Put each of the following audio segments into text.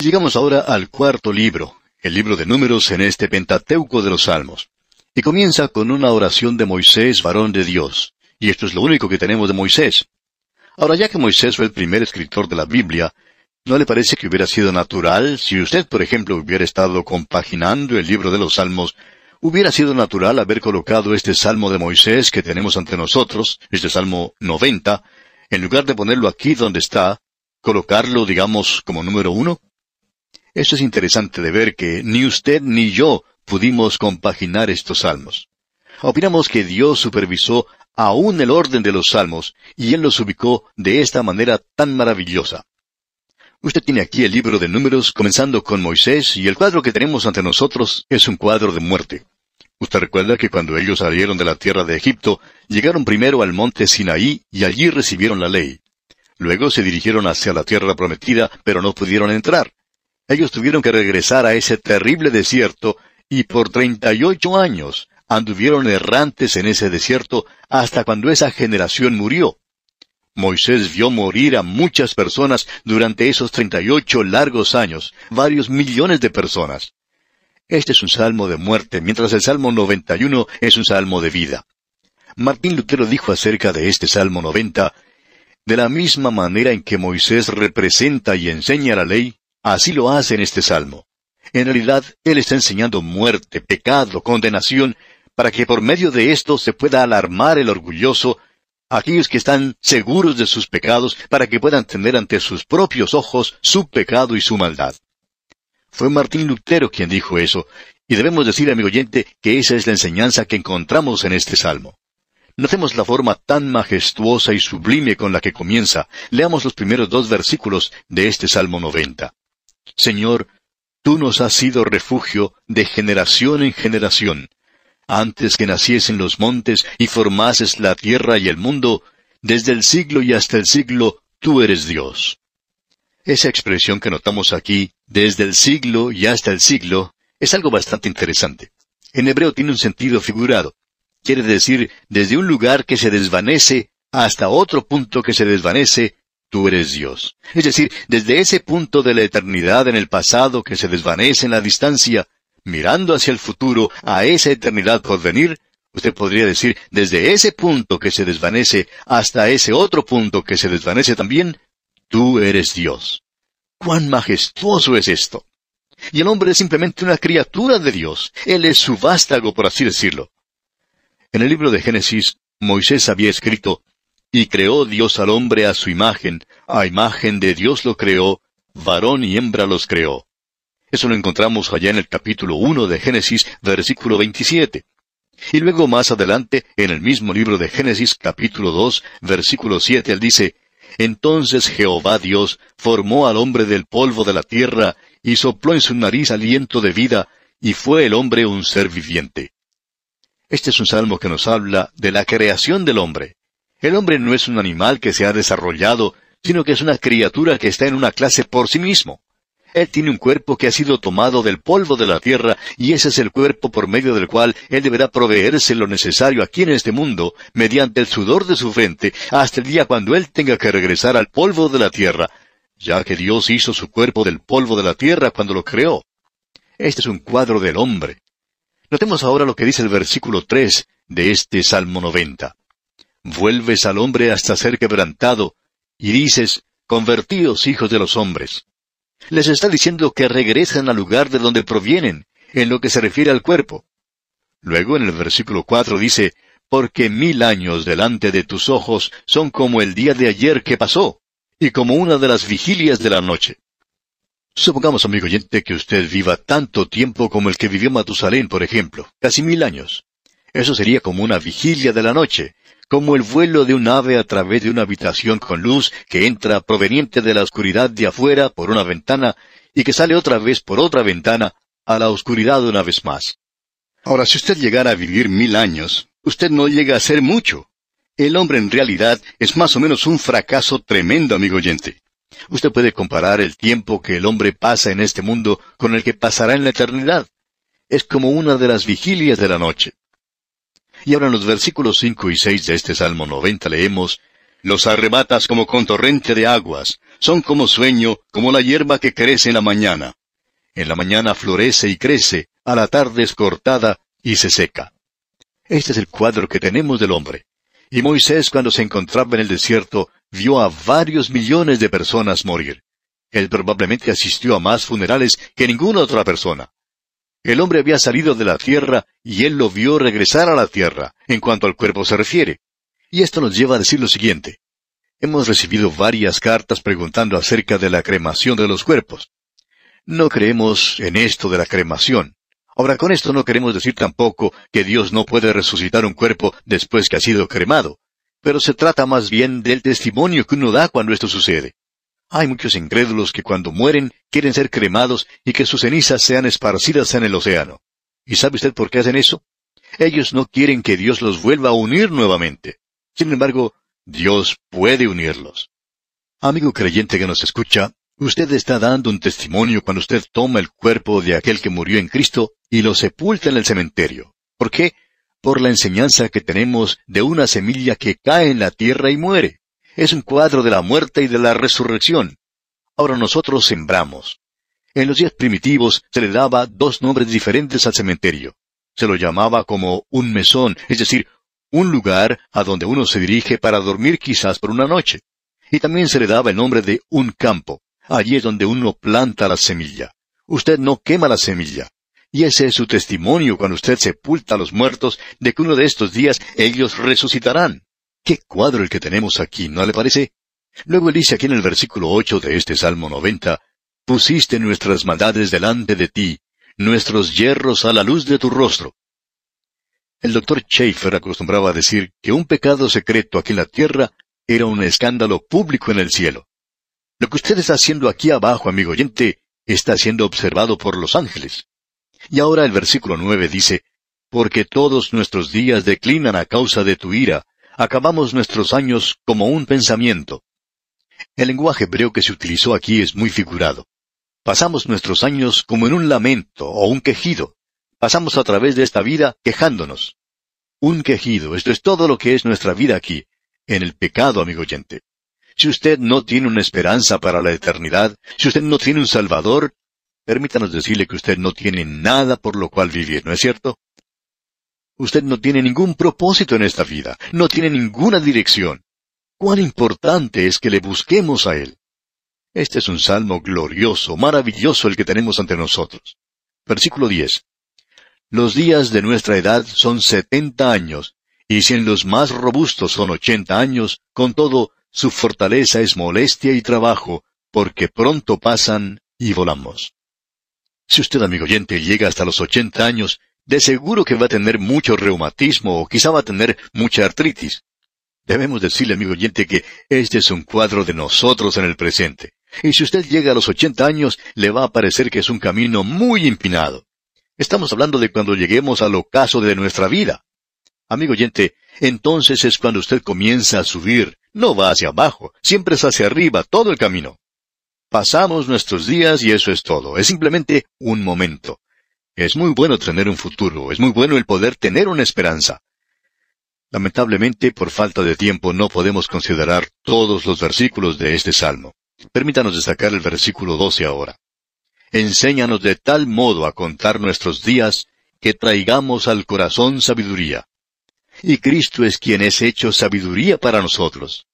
Llegamos ahora al cuarto libro, el libro de números en este Pentateuco de los Salmos. Y comienza con una oración de Moisés, varón de Dios. Y esto es lo único que tenemos de Moisés. Ahora, ya que Moisés fue el primer escritor de la Biblia, ¿no le parece que hubiera sido natural si usted, por ejemplo, hubiera estado compaginando el libro de los Salmos, hubiera sido natural haber colocado este Salmo de Moisés que tenemos ante nosotros, este Salmo 90, en lugar de ponerlo aquí donde está, colocarlo, digamos, como número uno? Esto es interesante de ver que ni usted ni yo pudimos compaginar estos salmos. Opinamos que Dios supervisó aún el orden de los salmos, y Él los ubicó de esta manera tan maravillosa. Usted tiene aquí el libro de números comenzando con Moisés, y el cuadro que tenemos ante nosotros es un cuadro de muerte. Usted recuerda que cuando ellos salieron de la tierra de Egipto, llegaron primero al monte Sinaí y allí recibieron la ley. Luego se dirigieron hacia la tierra prometida, pero no pudieron entrar. Ellos tuvieron que regresar a ese terrible desierto y por treinta y ocho años anduvieron errantes en ese desierto hasta cuando esa generación murió. Moisés vio morir a muchas personas durante esos treinta y ocho largos años, varios millones de personas. Este es un salmo de muerte, mientras el Salmo 91 es un salmo de vida. Martín Lutero dijo acerca de este Salmo 90, de la misma manera en que Moisés representa y enseña la ley, así lo hace en este salmo. En realidad, él está enseñando muerte, pecado, condenación, para que por medio de esto se pueda alarmar el orgulloso, aquellos que están seguros de sus pecados, para que puedan tener ante sus propios ojos su pecado y su maldad. Fue Martín Lutero quien dijo eso, y debemos decir, amigo oyente, que esa es la enseñanza que encontramos en este salmo. Notemos la forma tan majestuosa y sublime con la que comienza. Leamos los primeros dos versículos de este Salmo 90. Señor, tú nos has sido refugio de generación en generación. Antes que naciesen los montes y formases la tierra y el mundo, desde el siglo y hasta el siglo, tú eres Dios. Esa expresión que notamos aquí, desde el siglo y hasta el siglo, es algo bastante interesante. En hebreo tiene un sentido figurado. Quiere decir, desde un lugar que se desvanece hasta otro punto que se desvanece, tú eres Dios. Es decir, desde ese punto de la eternidad en el pasado que se desvanece en la distancia, mirando hacia el futuro, a esa eternidad por venir, usted podría decir, desde ese punto que se desvanece hasta ese otro punto que se desvanece también, Tú eres Dios. ¡Cuán majestuoso es esto! Y el hombre es simplemente una criatura de Dios. Él es su vástago, por así decirlo. En el libro de Génesis, Moisés había escrito, Y creó Dios al hombre a su imagen, a imagen de Dios lo creó, varón y hembra los creó. Eso lo encontramos allá en el capítulo 1 de Génesis, versículo 27. Y luego más adelante, en el mismo libro de Génesis, capítulo 2, versículo 7, él dice, entonces Jehová Dios formó al hombre del polvo de la tierra, y sopló en su nariz aliento de vida, y fue el hombre un ser viviente. Este es un salmo que nos habla de la creación del hombre. El hombre no es un animal que se ha desarrollado, sino que es una criatura que está en una clase por sí mismo. Él tiene un cuerpo que ha sido tomado del polvo de la tierra, y ese es el cuerpo por medio del cual Él deberá proveerse lo necesario aquí en este mundo, mediante el sudor de su frente, hasta el día cuando Él tenga que regresar al polvo de la tierra, ya que Dios hizo su cuerpo del polvo de la tierra cuando lo creó. Este es un cuadro del hombre. Notemos ahora lo que dice el versículo tres de este Salmo 90. Vuelves al hombre hasta ser quebrantado, y dices, Convertíos hijos de los hombres les está diciendo que regresen al lugar de donde provienen, en lo que se refiere al cuerpo. Luego en el versículo cuatro dice, Porque mil años delante de tus ojos son como el día de ayer que pasó, y como una de las vigilias de la noche. Supongamos, amigo oyente, que usted viva tanto tiempo como el que vivió Matusalén, por ejemplo, casi mil años. Eso sería como una vigilia de la noche, como el vuelo de un ave a través de una habitación con luz que entra proveniente de la oscuridad de afuera por una ventana y que sale otra vez por otra ventana a la oscuridad una vez más. Ahora, si usted llegara a vivir mil años, usted no llega a ser mucho. El hombre en realidad es más o menos un fracaso tremendo, amigo oyente. Usted puede comparar el tiempo que el hombre pasa en este mundo con el que pasará en la eternidad. Es como una de las vigilias de la noche. Y ahora en los versículos cinco y seis de este Salmo noventa leemos Los arrebatas como con torrente de aguas, Son como sueño, como la hierba que crece en la mañana. En la mañana florece y crece, a la tarde es cortada y se seca. Este es el cuadro que tenemos del hombre. Y Moisés cuando se encontraba en el desierto vio a varios millones de personas morir. Él probablemente asistió a más funerales que ninguna otra persona. El hombre había salido de la tierra y él lo vio regresar a la tierra, en cuanto al cuerpo se refiere. Y esto nos lleva a decir lo siguiente. Hemos recibido varias cartas preguntando acerca de la cremación de los cuerpos. No creemos en esto de la cremación. Ahora, con esto no queremos decir tampoco que Dios no puede resucitar un cuerpo después que ha sido cremado, pero se trata más bien del testimonio que uno da cuando esto sucede. Hay muchos incrédulos que cuando mueren quieren ser cremados y que sus cenizas sean esparcidas en el océano. ¿Y sabe usted por qué hacen eso? Ellos no quieren que Dios los vuelva a unir nuevamente. Sin embargo, Dios puede unirlos. Amigo creyente que nos escucha, usted está dando un testimonio cuando usted toma el cuerpo de aquel que murió en Cristo y lo sepulta en el cementerio. ¿Por qué? Por la enseñanza que tenemos de una semilla que cae en la tierra y muere. Es un cuadro de la muerte y de la resurrección. Ahora nosotros sembramos. En los días primitivos se le daba dos nombres diferentes al cementerio. Se lo llamaba como un mesón, es decir, un lugar a donde uno se dirige para dormir quizás por una noche. Y también se le daba el nombre de un campo. Allí es donde uno planta la semilla. Usted no quema la semilla. Y ese es su testimonio cuando usted sepulta a los muertos de que uno de estos días ellos resucitarán. Qué cuadro el que tenemos aquí, ¿no le parece? Luego dice aquí en el versículo ocho de este Salmo noventa, Pusiste nuestras maldades delante de ti, nuestros hierros a la luz de tu rostro. El doctor Schaeffer acostumbraba a decir que un pecado secreto aquí en la tierra era un escándalo público en el cielo. Lo que usted está haciendo aquí abajo, amigo oyente, está siendo observado por los ángeles. Y ahora el versículo nueve dice, Porque todos nuestros días declinan a causa de tu ira, acabamos nuestros años como un pensamiento. El lenguaje hebreo que se utilizó aquí es muy figurado. Pasamos nuestros años como en un lamento o un quejido. Pasamos a través de esta vida quejándonos. Un quejido, esto es todo lo que es nuestra vida aquí, en el pecado, amigo oyente. Si usted no tiene una esperanza para la eternidad, si usted no tiene un Salvador, permítanos decirle que usted no tiene nada por lo cual vivir, ¿no es cierto? Usted no tiene ningún propósito en esta vida, no tiene ninguna dirección. Cuán importante es que le busquemos a Él. Este es un salmo glorioso, maravilloso el que tenemos ante nosotros. Versículo 10. Los días de nuestra edad son setenta años, y si en los más robustos son ochenta años, con todo, su fortaleza es molestia y trabajo, porque pronto pasan y volamos. Si usted, amigo oyente, llega hasta los ochenta años, de seguro que va a tener mucho reumatismo o quizá va a tener mucha artritis. Debemos decirle, amigo oyente, que este es un cuadro de nosotros en el presente. Y si usted llega a los ochenta años, le va a parecer que es un camino muy empinado. Estamos hablando de cuando lleguemos al ocaso de nuestra vida. Amigo oyente, entonces es cuando usted comienza a subir. No va hacia abajo, siempre es hacia arriba todo el camino. Pasamos nuestros días y eso es todo. Es simplemente un momento. Es muy bueno tener un futuro, es muy bueno el poder tener una esperanza. Lamentablemente, por falta de tiempo, no podemos considerar todos los versículos de este salmo. Permítanos destacar el versículo 12 ahora. Enséñanos de tal modo a contar nuestros días que traigamos al corazón sabiduría. Y Cristo es quien es hecho sabiduría para nosotros.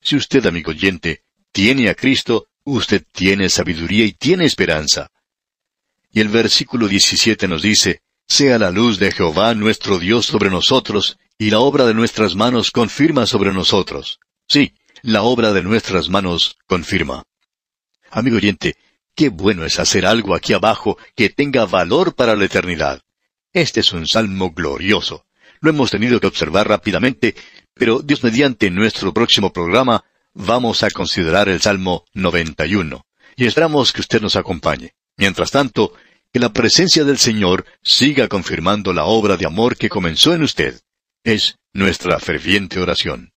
Si usted, amigo oyente, tiene a Cristo, usted tiene sabiduría y tiene esperanza. Y el versículo 17 nos dice, Sea la luz de Jehová nuestro Dios sobre nosotros, y la obra de nuestras manos confirma sobre nosotros. Sí, la obra de nuestras manos confirma. Amigo oyente, qué bueno es hacer algo aquí abajo que tenga valor para la eternidad. Este es un salmo glorioso. Lo hemos tenido que observar rápidamente, pero Dios mediante nuestro próximo programa vamos a considerar el Salmo 91. Y esperamos que usted nos acompañe. Mientras tanto, que la presencia del Señor siga confirmando la obra de amor que comenzó en usted. Es nuestra ferviente oración.